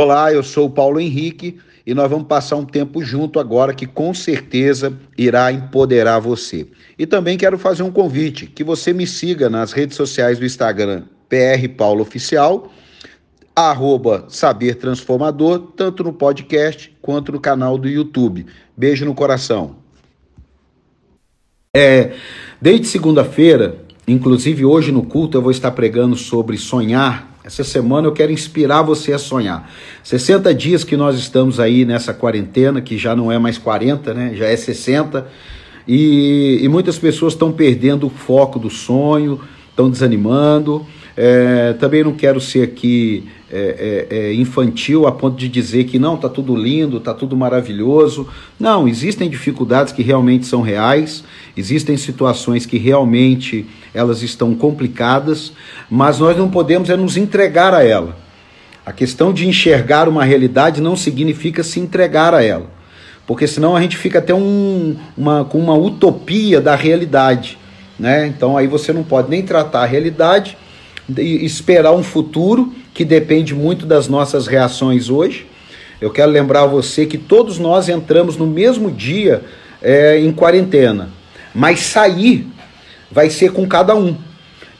Olá, eu sou o Paulo Henrique e nós vamos passar um tempo junto agora que com certeza irá empoderar você. E também quero fazer um convite que você me siga nas redes sociais do Instagram PR Paulo Oficial, arroba Saber Transformador, tanto no podcast quanto no canal do YouTube. Beijo no coração. É, desde segunda-feira, inclusive hoje no culto, eu vou estar pregando sobre sonhar essa semana eu quero inspirar você a sonhar. 60 dias que nós estamos aí nessa quarentena, que já não é mais 40, né? Já é 60. E, e muitas pessoas estão perdendo o foco do sonho, estão desanimando. É, também não quero ser aqui é, é, é, infantil a ponto de dizer que não, está tudo lindo, está tudo maravilhoso. Não, existem dificuldades que realmente são reais, existem situações que realmente elas estão complicadas, mas nós não podemos é nos entregar a ela. A questão de enxergar uma realidade não significa se entregar a ela, porque senão a gente fica até um, uma, com uma utopia da realidade. Né? Então aí você não pode nem tratar a realidade esperar um futuro que depende muito das nossas reações hoje. Eu quero lembrar a você que todos nós entramos no mesmo dia é, em quarentena, mas sair vai ser com cada um.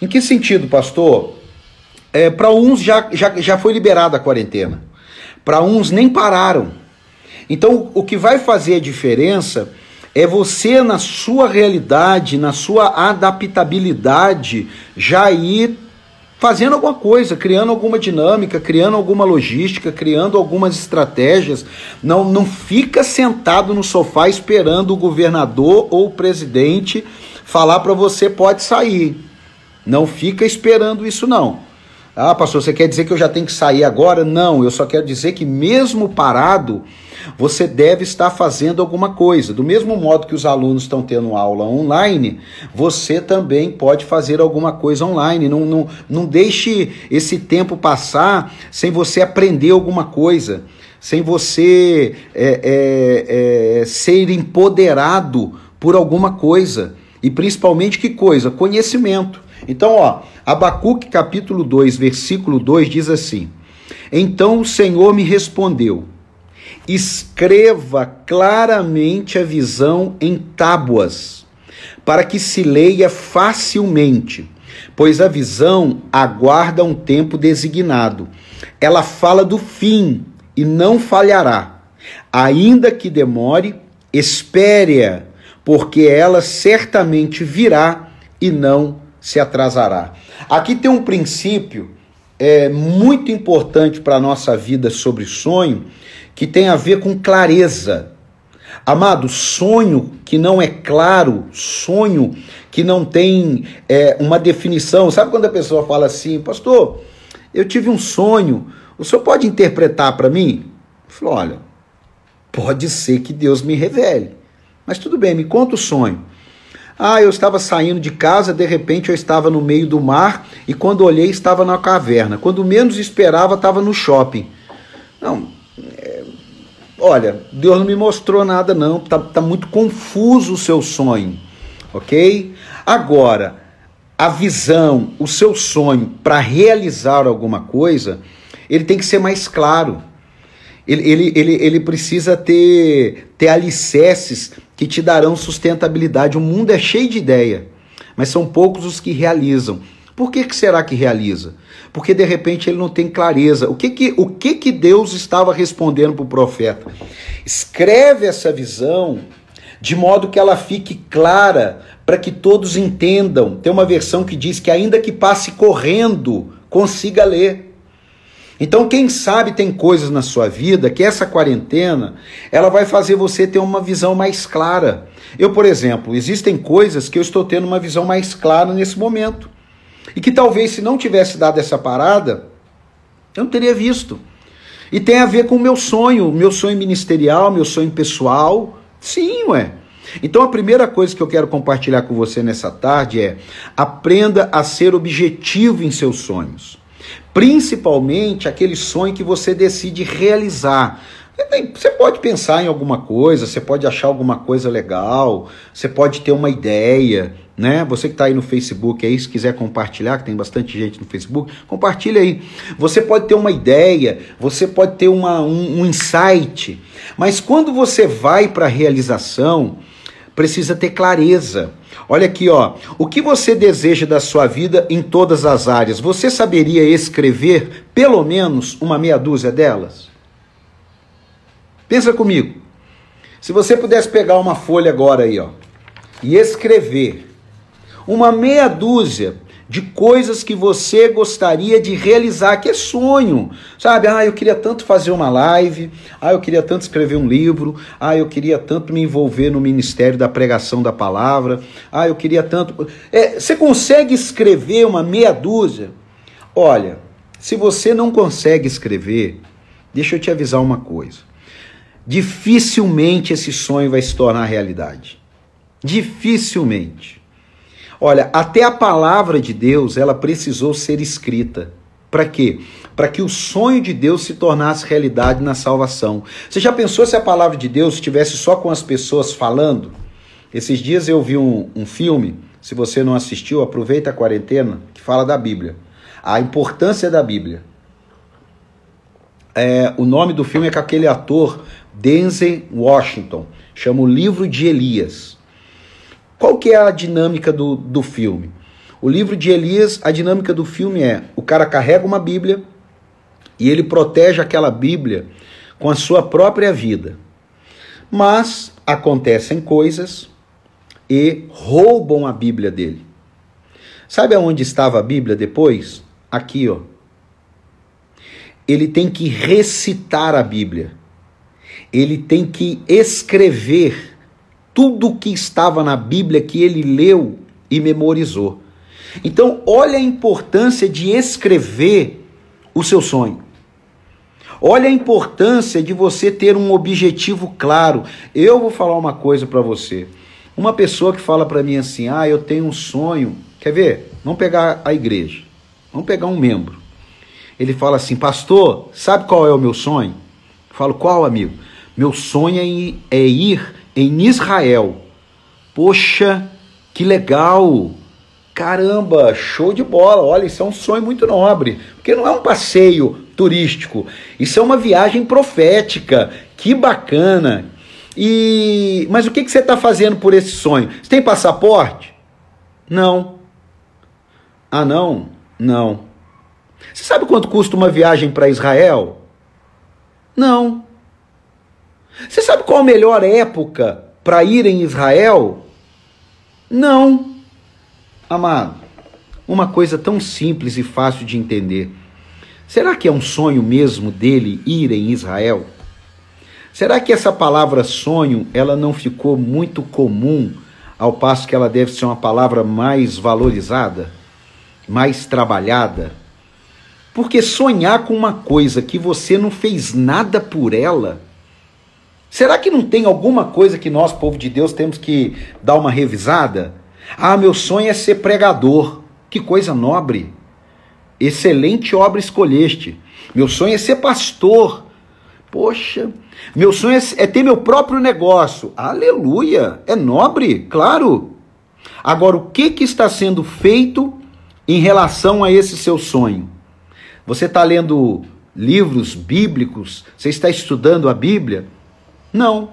Em que sentido, pastor? É, Para uns já, já, já foi liberada a quarentena, para uns nem pararam. Então, o que vai fazer a diferença é você, na sua realidade, na sua adaptabilidade, já ir fazendo alguma coisa, criando alguma dinâmica, criando alguma logística, criando algumas estratégias. Não, não fica sentado no sofá esperando o governador ou o presidente falar para você pode sair. Não fica esperando isso não. Ah, pastor, você quer dizer que eu já tenho que sair agora? Não, eu só quero dizer que mesmo parado, você deve estar fazendo alguma coisa. Do mesmo modo que os alunos estão tendo aula online, você também pode fazer alguma coisa online. Não, não, não deixe esse tempo passar sem você aprender alguma coisa, sem você é, é, é, ser empoderado por alguma coisa. E principalmente que coisa? Conhecimento. Então, ó, Abacuque capítulo 2, versículo 2 diz assim: Então o Senhor me respondeu: Escreva claramente a visão em tábuas, para que se leia facilmente, pois a visão aguarda um tempo designado. Ela fala do fim e não falhará. Ainda que demore, espere-a porque ela certamente virá e não se atrasará. Aqui tem um princípio é, muito importante para a nossa vida sobre sonho, que tem a ver com clareza. Amado, sonho que não é claro, sonho que não tem é, uma definição. Sabe quando a pessoa fala assim, pastor, eu tive um sonho, o senhor pode interpretar para mim? Eu falo, olha, pode ser que Deus me revele. Mas tudo bem, me conta o sonho. Ah, eu estava saindo de casa, de repente eu estava no meio do mar e quando olhei estava na caverna. Quando menos esperava, estava no shopping. Não, olha, Deus não me mostrou nada não, tá, tá muito confuso o seu sonho, ok? Agora, a visão, o seu sonho para realizar alguma coisa, ele tem que ser mais claro. Ele, ele, ele, ele precisa ter, ter alicerces que te darão sustentabilidade. O mundo é cheio de ideia, mas são poucos os que realizam. Por que, que será que realiza? Porque de repente ele não tem clareza. O que que, o que, que Deus estava respondendo para o profeta? Escreve essa visão de modo que ela fique clara para que todos entendam. Tem uma versão que diz que ainda que passe correndo, consiga ler. Então, quem sabe tem coisas na sua vida que essa quarentena ela vai fazer você ter uma visão mais clara. Eu, por exemplo, existem coisas que eu estou tendo uma visão mais clara nesse momento. E que talvez se não tivesse dado essa parada, eu não teria visto. E tem a ver com o meu sonho, meu sonho ministerial, meu sonho pessoal. Sim, ué. Então a primeira coisa que eu quero compartilhar com você nessa tarde é: aprenda a ser objetivo em seus sonhos. Principalmente aquele sonho que você decide realizar. Você pode pensar em alguma coisa, você pode achar alguma coisa legal, você pode ter uma ideia, né? Você que está aí no Facebook aí, se quiser compartilhar, que tem bastante gente no Facebook, compartilha aí. Você pode ter uma ideia, você pode ter uma, um, um insight, mas quando você vai para a realização, precisa ter clareza. Olha aqui, ó. O que você deseja da sua vida em todas as áreas? Você saberia escrever pelo menos uma meia dúzia delas? Pensa comigo. Se você pudesse pegar uma folha agora aí, ó, e escrever uma meia dúzia de coisas que você gostaria de realizar, que é sonho, sabe? Ah, eu queria tanto fazer uma live, ah, eu queria tanto escrever um livro, ah, eu queria tanto me envolver no ministério da pregação da palavra, ah, eu queria tanto. É, você consegue escrever uma meia dúzia? Olha, se você não consegue escrever, deixa eu te avisar uma coisa. Dificilmente esse sonho vai se tornar realidade. Dificilmente. Olha, até a palavra de Deus, ela precisou ser escrita. Para quê? Para que o sonho de Deus se tornasse realidade na salvação. Você já pensou se a palavra de Deus estivesse só com as pessoas falando? Esses dias eu vi um, um filme, se você não assistiu, aproveita a quarentena, que fala da Bíblia. A importância da Bíblia. É, o nome do filme é com aquele ator Denzel Washington. Chama o Livro de Elias. Qual que é a dinâmica do, do filme? O livro de Elias, a dinâmica do filme é: o cara carrega uma Bíblia e ele protege aquela Bíblia com a sua própria vida. Mas acontecem coisas e roubam a Bíblia dele. Sabe aonde estava a Bíblia depois? Aqui, ó. Ele tem que recitar a Bíblia. Ele tem que escrever tudo que estava na Bíblia que ele leu e memorizou. Então, olha a importância de escrever o seu sonho. Olha a importância de você ter um objetivo claro. Eu vou falar uma coisa para você. Uma pessoa que fala para mim assim: "Ah, eu tenho um sonho". Quer ver? Vamos pegar a igreja. Vamos pegar um membro. Ele fala assim: "Pastor, sabe qual é o meu sonho?" Eu falo: "Qual, amigo?" Meu sonho é ir é em Israel. Poxa, que legal! Caramba, show de bola! Olha, isso é um sonho muito nobre, porque não é um passeio turístico, isso é uma viagem profética. Que bacana! E mas o que, que você está fazendo por esse sonho? Você tem passaporte? Não. Ah, não? Não. Você sabe quanto custa uma viagem para Israel? Não. Você sabe qual a melhor época para ir em Israel? Não. Amado, uma coisa tão simples e fácil de entender. Será que é um sonho mesmo dele ir em Israel? Será que essa palavra sonho, ela não ficou muito comum ao passo que ela deve ser uma palavra mais valorizada, mais trabalhada? Porque sonhar com uma coisa que você não fez nada por ela, Será que não tem alguma coisa que nós, povo de Deus, temos que dar uma revisada? Ah, meu sonho é ser pregador. Que coisa nobre. Excelente obra escolheste. Meu sonho é ser pastor. Poxa, meu sonho é, é ter meu próprio negócio. Aleluia! É nobre, claro. Agora, o que, que está sendo feito em relação a esse seu sonho? Você está lendo livros bíblicos? Você está estudando a Bíblia? Não.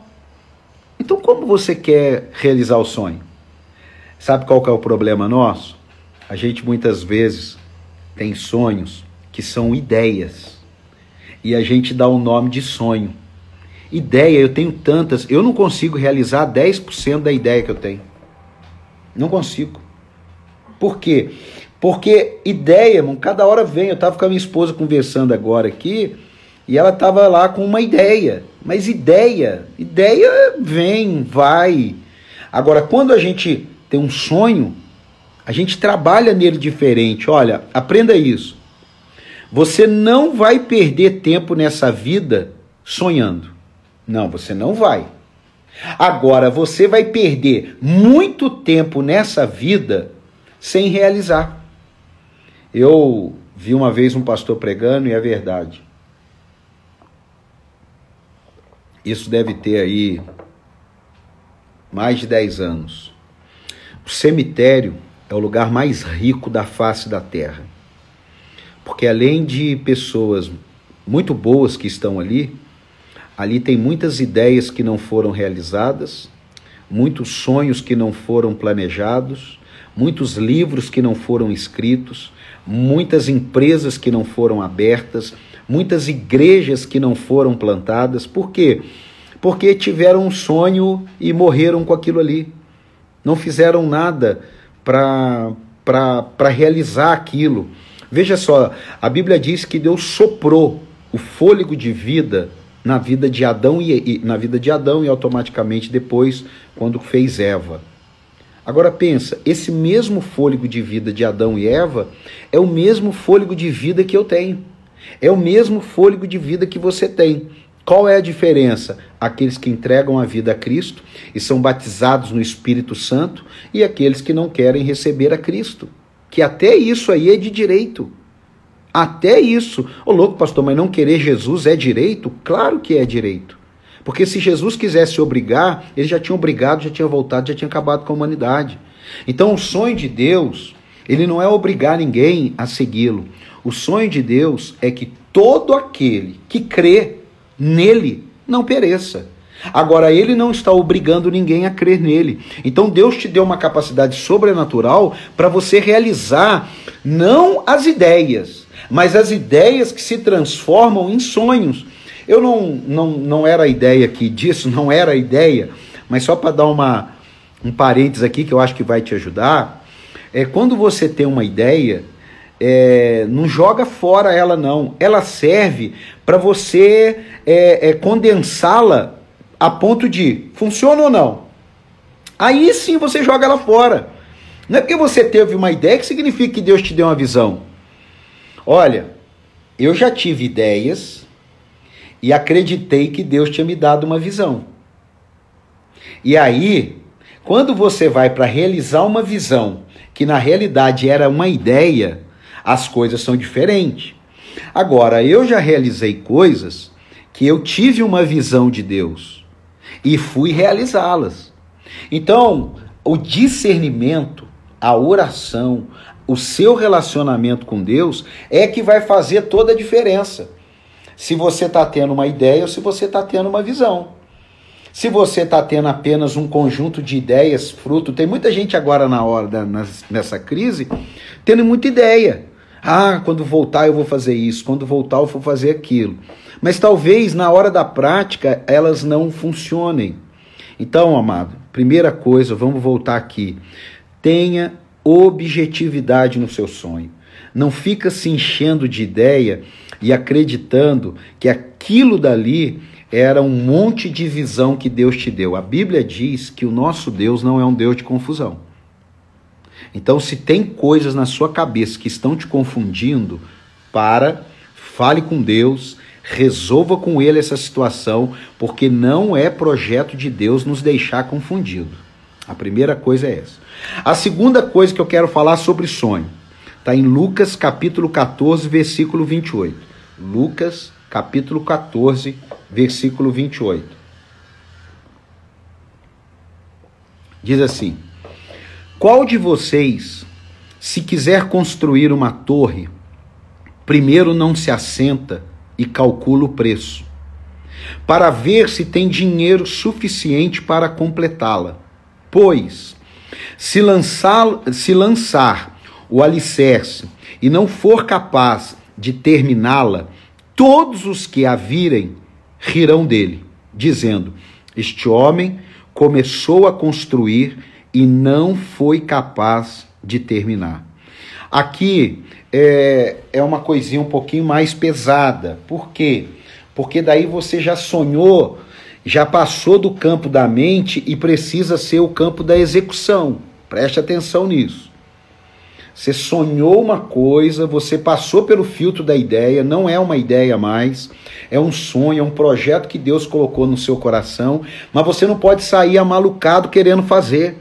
Então, como você quer realizar o sonho? Sabe qual que é o problema nosso? A gente muitas vezes tem sonhos que são ideias e a gente dá o nome de sonho. Ideia, eu tenho tantas, eu não consigo realizar 10% da ideia que eu tenho. Não consigo. Por quê? Porque ideia, irmão, cada hora vem. Eu estava com a minha esposa conversando agora aqui e ela estava lá com uma ideia. Mas ideia, ideia vem, vai. Agora, quando a gente tem um sonho, a gente trabalha nele diferente. Olha, aprenda isso. Você não vai perder tempo nessa vida sonhando. Não, você não vai. Agora, você vai perder muito tempo nessa vida sem realizar. Eu vi uma vez um pastor pregando e é verdade. Isso deve ter aí mais de 10 anos. O cemitério é o lugar mais rico da face da terra. Porque além de pessoas muito boas que estão ali, ali tem muitas ideias que não foram realizadas, muitos sonhos que não foram planejados, muitos livros que não foram escritos, muitas empresas que não foram abertas, muitas igrejas que não foram plantadas. Por quê? Porque tiveram um sonho e morreram com aquilo ali. Não fizeram nada para realizar aquilo. Veja só, a Bíblia diz que Deus soprou o fôlego de vida na vida de Adão e, e, na vida de Adão e automaticamente depois quando fez Eva. Agora pensa, esse mesmo fôlego de vida de Adão e Eva é o mesmo fôlego de vida que eu tenho. É o mesmo fôlego de vida que você tem. Qual é a diferença? Aqueles que entregam a vida a Cristo e são batizados no Espírito Santo e aqueles que não querem receber a Cristo. Que até isso aí é de direito. Até isso. Ô louco, pastor, mas não querer Jesus é direito? Claro que é direito. Porque se Jesus quisesse obrigar, ele já tinha obrigado, já tinha voltado, já tinha acabado com a humanidade. Então o sonho de Deus, ele não é obrigar ninguém a segui-lo. O sonho de Deus é que todo aquele que crê nele não pereça. Agora, ele não está obrigando ninguém a crer nele. Então, Deus te deu uma capacidade sobrenatural para você realizar não as ideias, mas as ideias que se transformam em sonhos. Eu não, não, não era a ideia aqui disso, não era a ideia, mas só para dar uma, um parênteses aqui que eu acho que vai te ajudar. É quando você tem uma ideia, é, não joga fora ela não. Ela serve para você é, é, condensá-la a ponto de funciona ou não. Aí sim você joga ela fora. Não é porque você teve uma ideia que significa que Deus te deu uma visão. Olha, eu já tive ideias e acreditei que Deus tinha me dado uma visão. E aí, quando você vai para realizar uma visão que na realidade era uma ideia, as coisas são diferentes. Agora, eu já realizei coisas que eu tive uma visão de Deus e fui realizá-las. Então, o discernimento, a oração, o seu relacionamento com Deus é que vai fazer toda a diferença. Se você está tendo uma ideia ou se você está tendo uma visão. Se você está tendo apenas um conjunto de ideias, fruto, tem muita gente agora na hora da, nessa crise tendo muita ideia. Ah, quando voltar eu vou fazer isso, quando voltar eu vou fazer aquilo. Mas talvez na hora da prática elas não funcionem. Então, amado, primeira coisa, vamos voltar aqui. Tenha objetividade no seu sonho. Não fica se enchendo de ideia e acreditando que aquilo dali era um monte de visão que Deus te deu. A Bíblia diz que o nosso Deus não é um Deus de confusão. Então, se tem coisas na sua cabeça que estão te confundindo, para, fale com Deus, resolva com Ele essa situação, porque não é projeto de Deus nos deixar confundido. A primeira coisa é essa. A segunda coisa que eu quero falar sobre sonho está em Lucas capítulo 14, versículo 28. Lucas capítulo 14, versículo 28. Diz assim: qual de vocês, se quiser construir uma torre, primeiro não se assenta e calcula o preço, para ver se tem dinheiro suficiente para completá-la? Pois, se lançar, se lançar o alicerce e não for capaz de terminá-la, todos os que a virem rirão dele, dizendo: Este homem começou a construir e não foi capaz de terminar. Aqui é, é uma coisinha um pouquinho mais pesada. Por quê? Porque daí você já sonhou, já passou do campo da mente e precisa ser o campo da execução. Preste atenção nisso. Você sonhou uma coisa, você passou pelo filtro da ideia, não é uma ideia mais, é um sonho, é um projeto que Deus colocou no seu coração, mas você não pode sair amalucado querendo fazer.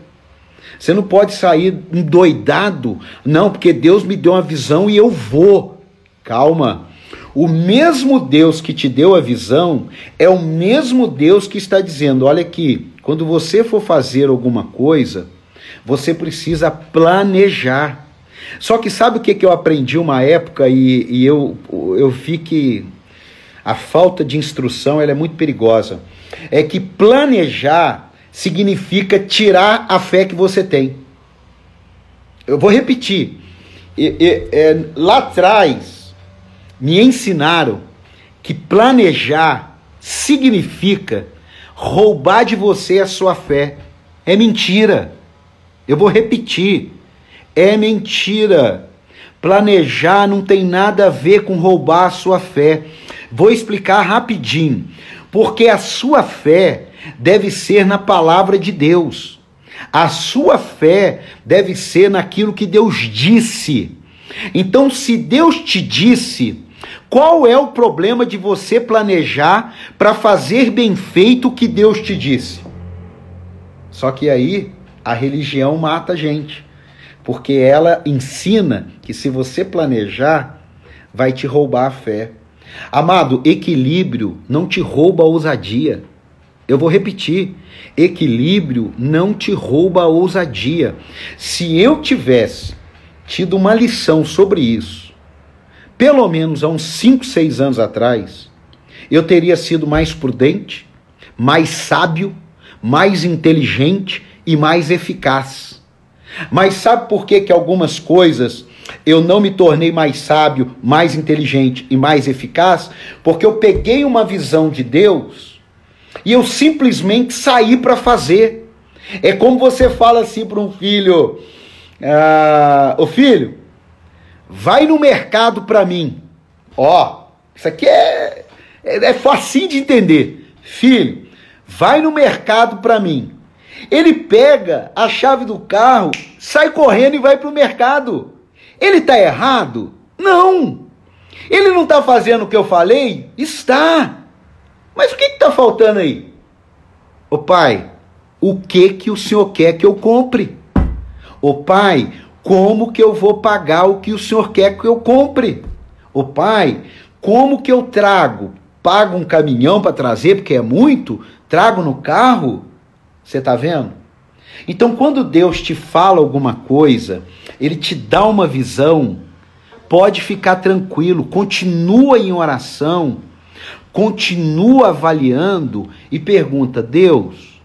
Você não pode sair endoidado, não, porque Deus me deu uma visão e eu vou. Calma. O mesmo Deus que te deu a visão é o mesmo Deus que está dizendo: olha aqui, quando você for fazer alguma coisa, Você precisa planejar. Só que sabe o que, que eu aprendi uma época e, e eu, eu vi que a falta de instrução ela é muito perigosa. É que planejar significa tirar a fé que você tem. Eu vou repetir. É, lá atrás me ensinaram que planejar significa roubar de você a sua fé. É mentira. Eu vou repetir. É mentira. Planejar não tem nada a ver com roubar a sua fé. Vou explicar rapidinho. Porque a sua fé deve ser na palavra de Deus. A sua fé deve ser naquilo que Deus disse. Então, se Deus te disse, qual é o problema de você planejar para fazer bem feito o que Deus te disse? Só que aí a religião mata a gente, porque ela ensina que se você planejar, vai te roubar a fé. Amado, equilíbrio não te rouba a ousadia. Eu vou repetir: equilíbrio não te rouba a ousadia. Se eu tivesse tido uma lição sobre isso, pelo menos há uns 5, 6 anos atrás, eu teria sido mais prudente, mais sábio, mais inteligente e mais eficaz. Mas sabe por que, que algumas coisas eu não me tornei mais sábio, mais inteligente e mais eficaz? Porque eu peguei uma visão de Deus e eu simplesmente saí para fazer. É como você fala assim para um filho: ah, Ô filho, vai no mercado para mim. Ó, isso aqui é, é, é facinho de entender. Filho, vai no mercado para mim. Ele pega a chave do carro, sai correndo e vai para o mercado. Ele está errado? Não. Ele não está fazendo o que eu falei? Está. Mas o que está faltando aí? Ô pai, o que que o senhor quer que eu compre? Ô pai, como que eu vou pagar o que o senhor quer que eu compre? Ô pai, como que eu trago? Pago um caminhão para trazer porque é muito? Trago no carro? Você está vendo? Então, quando Deus te fala alguma coisa, Ele te dá uma visão, pode ficar tranquilo, continua em oração continua avaliando e pergunta: Deus,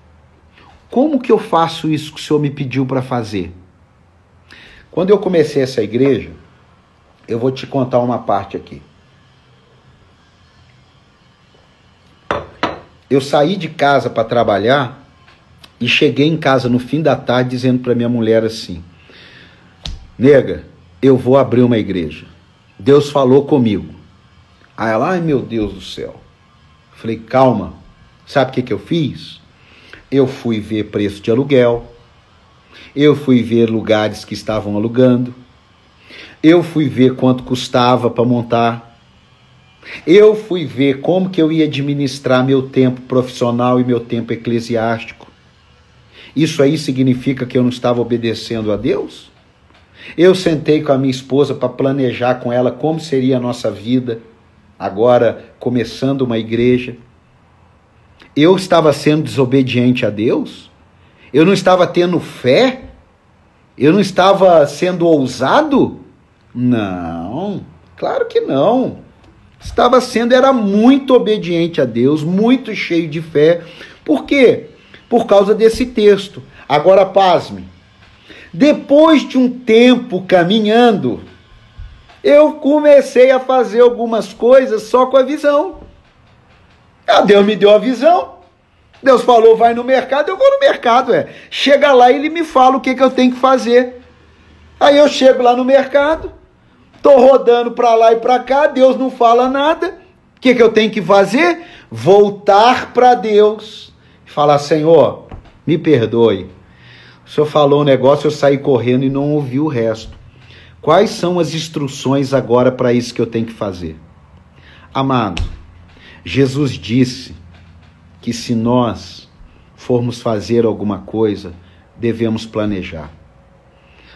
como que eu faço isso que o Senhor me pediu para fazer? Quando eu comecei essa igreja, eu vou te contar uma parte aqui. Eu saí de casa para trabalhar e cheguei em casa no fim da tarde dizendo para minha mulher assim: Nega, eu vou abrir uma igreja. Deus falou comigo. Aí ela, ai meu Deus do céu. Falei, calma. Sabe o que, que eu fiz? Eu fui ver preço de aluguel. Eu fui ver lugares que estavam alugando. Eu fui ver quanto custava para montar. Eu fui ver como que eu ia administrar meu tempo profissional e meu tempo eclesiástico. Isso aí significa que eu não estava obedecendo a Deus? Eu sentei com a minha esposa para planejar com ela como seria a nossa vida agora começando uma igreja. Eu estava sendo desobediente a Deus? Eu não estava tendo fé? Eu não estava sendo ousado? Não, claro que não. Estava sendo, era muito obediente a Deus, muito cheio de fé. Por quê? Por causa desse texto. Agora, pasme. Depois de um tempo caminhando, eu comecei a fazer algumas coisas só com a visão. Ah, Deus me deu a visão. Deus falou, vai no mercado, eu vou no mercado, é. Chega lá e ele me fala o que, que eu tenho que fazer. Aí eu chego lá no mercado, tô rodando para lá e para cá, Deus não fala nada. O que, que eu tenho que fazer? Voltar para Deus e falar: Senhor, me perdoe. O senhor falou um negócio, eu saí correndo e não ouvi o resto. Quais são as instruções agora para isso que eu tenho que fazer? Amado, Jesus disse que se nós formos fazer alguma coisa, devemos planejar.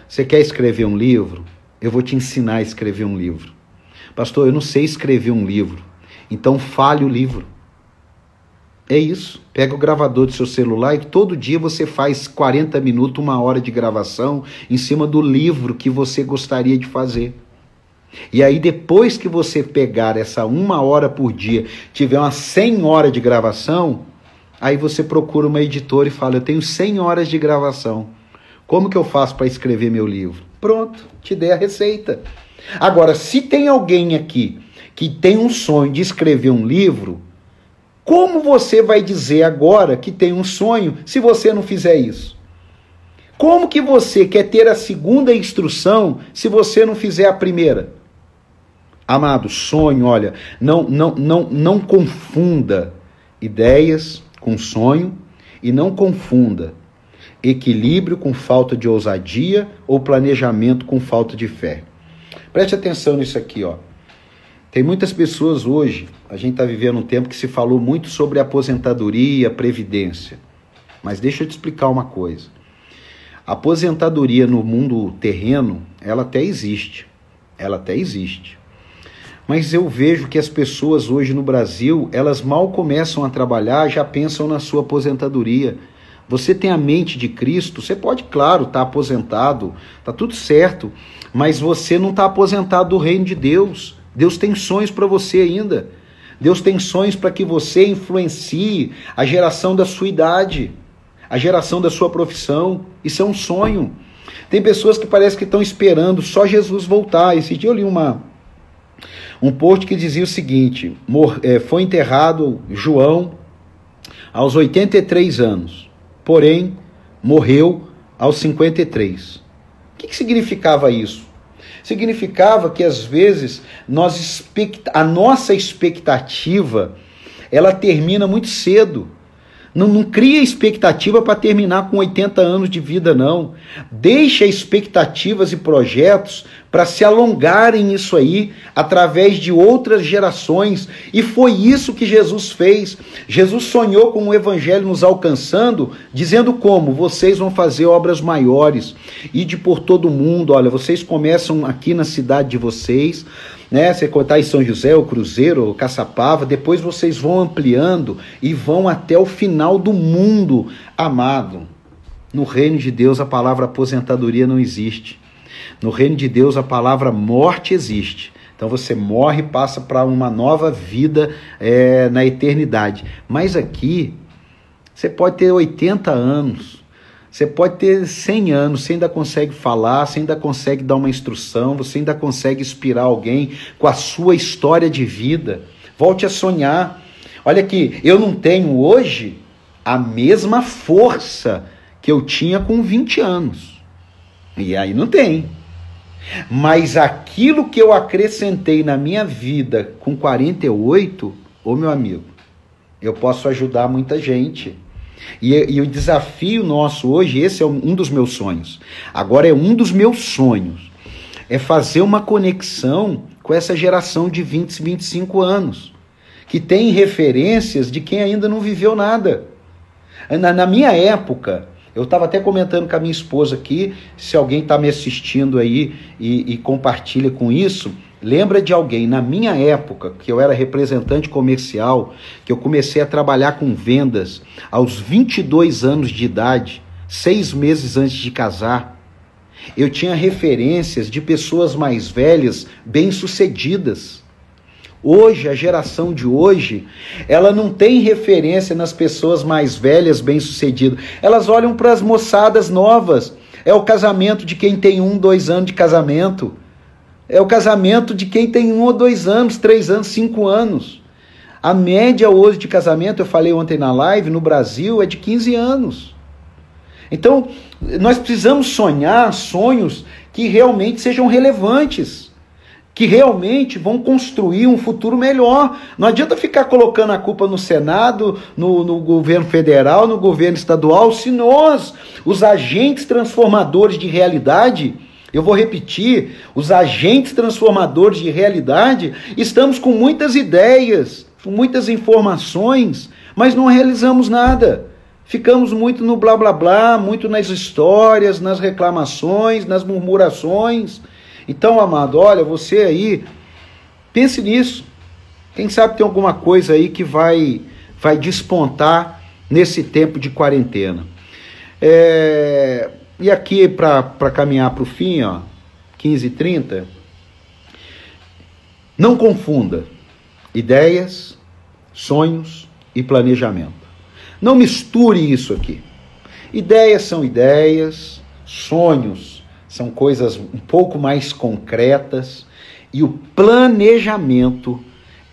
Você quer escrever um livro? Eu vou te ensinar a escrever um livro. Pastor, eu não sei escrever um livro. Então fale o livro. É isso. Pega o gravador do seu celular e todo dia você faz 40 minutos, uma hora de gravação em cima do livro que você gostaria de fazer. E aí, depois que você pegar essa uma hora por dia, tiver umas 100 horas de gravação, aí você procura uma editora e fala: Eu tenho 100 horas de gravação. Como que eu faço para escrever meu livro? Pronto, te dei a receita. Agora, se tem alguém aqui que tem um sonho de escrever um livro, como você vai dizer agora que tem um sonho se você não fizer isso? Como que você quer ter a segunda instrução se você não fizer a primeira? Amado, sonho, olha, não, não, não, não confunda ideias com sonho e não confunda equilíbrio com falta de ousadia ou planejamento com falta de fé. Preste atenção nisso aqui, ó. Tem muitas pessoas hoje, a gente está vivendo um tempo que se falou muito sobre aposentadoria, previdência. Mas deixa eu te explicar uma coisa. A aposentadoria no mundo terreno, ela até existe. Ela até existe. Mas eu vejo que as pessoas hoje no Brasil, elas mal começam a trabalhar, já pensam na sua aposentadoria. Você tem a mente de Cristo, você pode, claro, estar tá aposentado, tá tudo certo, mas você não está aposentado do reino de Deus. Deus tem sonhos para você ainda. Deus tem sonhos para que você influencie a geração da sua idade, a geração da sua profissão. Isso é um sonho. Tem pessoas que parece que estão esperando só Jesus voltar. Esse dia eu li uma, um post que dizia o seguinte: é, foi enterrado João aos 83 anos, porém morreu aos 53. O que, que significava isso? Significava que às vezes nós a nossa expectativa ela termina muito cedo. Não, não cria expectativa para terminar com 80 anos de vida, não. Deixa expectativas e projetos para se alongarem isso aí através de outras gerações. E foi isso que Jesus fez. Jesus sonhou com o evangelho nos alcançando, dizendo como vocês vão fazer obras maiores, e de por todo mundo. Olha, vocês começam aqui na cidade de vocês, né? Você contar em São José, o Cruzeiro, o Caçapava, depois vocês vão ampliando e vão até o final do mundo, amado. No reino de Deus a palavra aposentadoria não existe. No reino de Deus a palavra morte existe. Então você morre e passa para uma nova vida é, na eternidade. Mas aqui você pode ter 80 anos, você pode ter 100 anos, você ainda consegue falar, você ainda consegue dar uma instrução, você ainda consegue inspirar alguém com a sua história de vida. Volte a sonhar. Olha aqui, eu não tenho hoje a mesma força que eu tinha com 20 anos. E aí não tem. Mas aquilo que eu acrescentei na minha vida com 48, ô meu amigo, eu posso ajudar muita gente. E, e, o desafio nosso hoje, esse é um dos meus sonhos. Agora é um dos meus sonhos. É fazer uma conexão com essa geração de 20, 25 anos, que tem referências de quem ainda não viveu nada. Na, na minha época, eu estava até comentando com a minha esposa aqui, se alguém está me assistindo aí e, e compartilha com isso, Lembra de alguém na minha época, que eu era representante comercial, que eu comecei a trabalhar com vendas aos 22 anos de idade, seis meses antes de casar. Eu tinha referências de pessoas mais velhas, bem-sucedidas. Hoje, a geração de hoje, ela não tem referência nas pessoas mais velhas, bem-sucedidas. Elas olham para as moçadas novas. É o casamento de quem tem um, dois anos de casamento. É o casamento de quem tem um ou dois anos, três anos, cinco anos. A média hoje de casamento, eu falei ontem na live, no Brasil é de 15 anos. Então, nós precisamos sonhar sonhos que realmente sejam relevantes, que realmente vão construir um futuro melhor. Não adianta ficar colocando a culpa no Senado, no, no governo federal, no governo estadual, se nós, os agentes transformadores de realidade, eu vou repetir: os agentes transformadores de realidade estamos com muitas ideias, com muitas informações, mas não realizamos nada. Ficamos muito no blá blá blá, muito nas histórias, nas reclamações, nas murmurações. Então, amado, olha, você aí, pense nisso. Quem sabe tem alguma coisa aí que vai vai despontar nesse tempo de quarentena. É, e aqui, para caminhar para o fim, ó, 15 e 30, não confunda ideias, sonhos e planejamento. Não misture isso aqui. Ideias são ideias, sonhos são coisas um pouco mais concretas e o planejamento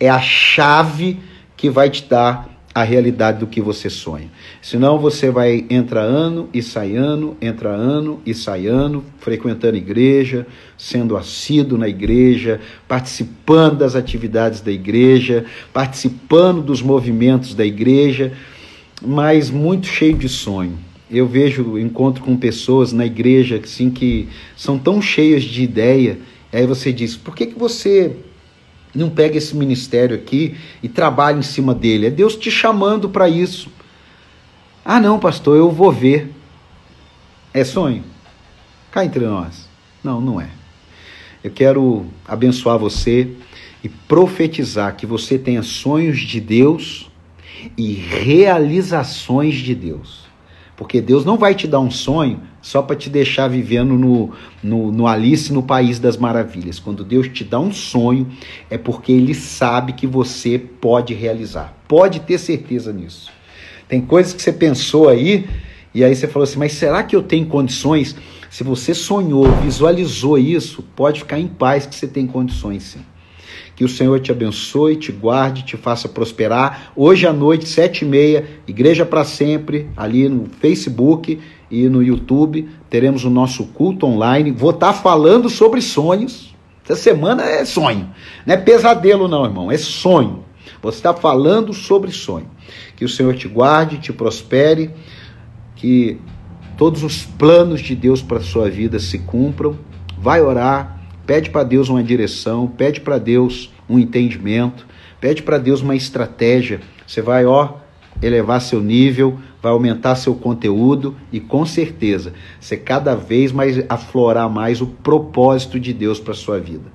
é a chave que vai te dar a realidade do que você sonha. Senão você vai entra ano e sai ano, entra ano e sai ano, frequentando igreja, sendo assíduo na igreja, participando das atividades da igreja, participando dos movimentos da igreja, mas muito cheio de sonho. Eu vejo, encontro com pessoas na igreja assim, que são tão cheias de ideia, aí você diz: por que, que você não pega esse ministério aqui e trabalha em cima dele. É Deus te chamando para isso. Ah, não, pastor, eu vou ver. É sonho? Cá entre nós. Não, não é. Eu quero abençoar você e profetizar que você tenha sonhos de Deus e realizações de Deus. Porque Deus não vai te dar um sonho só para te deixar vivendo no, no, no, Alice no País das Maravilhas. Quando Deus te dá um sonho, é porque Ele sabe que você pode realizar. Pode ter certeza nisso. Tem coisas que você pensou aí, e aí você falou assim: mas será que eu tenho condições? Se você sonhou, visualizou isso, pode ficar em paz que você tem condições sim. Que o Senhor te abençoe, te guarde, te faça prosperar. Hoje à noite, sete e meia, Igreja para Sempre, ali no Facebook e no YouTube. Teremos o nosso culto online. Vou estar tá falando sobre sonhos. Essa semana é sonho. Não é pesadelo, não, irmão. É sonho. Você está falando sobre sonho. Que o Senhor te guarde, te prospere. Que todos os planos de Deus para a sua vida se cumpram. Vai orar. Pede para Deus uma direção. Pede para Deus um entendimento. Pede para Deus uma estratégia. Você vai, ó, elevar seu nível, vai aumentar seu conteúdo e com certeza você cada vez mais aflorar mais o propósito de Deus para sua vida.